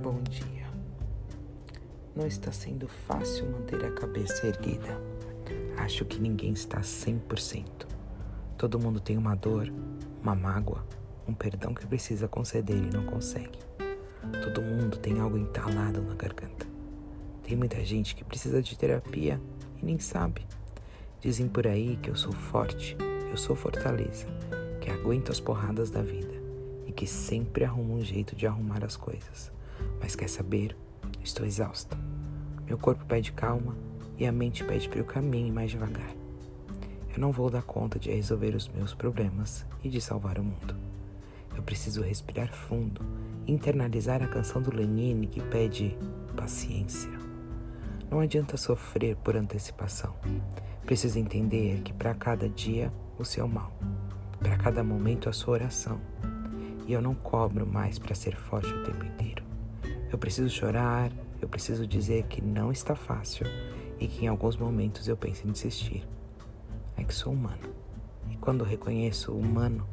Bom dia. Não está sendo fácil manter a cabeça erguida. Acho que ninguém está 100%. Todo mundo tem uma dor, uma mágoa, um perdão que precisa conceder e não consegue. Todo mundo tem algo entalado na garganta. Tem muita gente que precisa de terapia e nem sabe. Dizem por aí que eu sou forte, eu sou fortaleza, que aguento as porradas da vida e que sempre arrumo um jeito de arrumar as coisas. Mas quer saber? Estou exausta. Meu corpo pede calma e a mente pede para eu caminhe mais devagar. Eu não vou dar conta de resolver os meus problemas e de salvar o mundo. Eu preciso respirar fundo, internalizar a canção do Lenine que pede paciência. Não adianta sofrer por antecipação. Preciso entender que para cada dia o seu mal, para cada momento a sua oração. E eu não cobro mais para ser forte o tempo inteiro. Eu preciso chorar, eu preciso dizer que não está fácil e que em alguns momentos eu penso em desistir. É que sou humano. E quando reconheço o humano,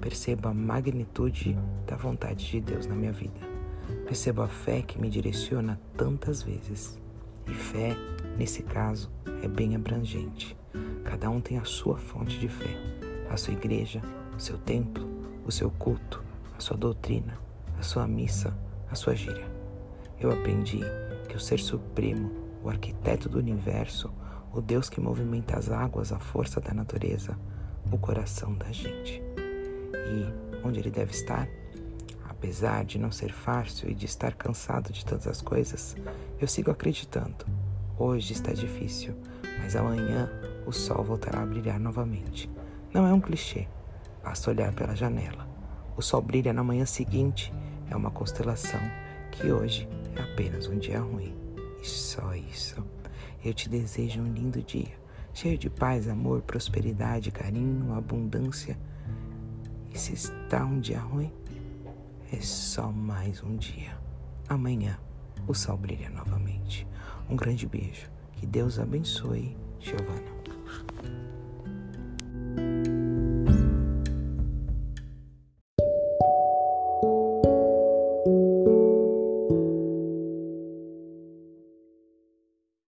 percebo a magnitude da vontade de Deus na minha vida. Percebo a fé que me direciona tantas vezes. E fé, nesse caso, é bem abrangente. Cada um tem a sua fonte de fé, a sua igreja, o seu templo, o seu culto, a sua doutrina, a sua missa, a sua gíria. Eu aprendi que o Ser Supremo, o arquiteto do universo, o Deus que movimenta as águas, a força da natureza, o coração da gente. E onde ele deve estar? Apesar de não ser fácil e de estar cansado de tantas coisas, eu sigo acreditando. Hoje está difícil, mas amanhã o sol voltará a brilhar novamente. Não é um clichê, basta olhar pela janela. O sol brilha na manhã seguinte, é uma constelação que hoje é apenas um dia ruim. E só isso. Eu te desejo um lindo dia, cheio de paz, amor, prosperidade, carinho, abundância. E se está um dia ruim, é só mais um dia. Amanhã o sol brilha novamente. Um grande beijo. Que Deus abençoe, Giovana.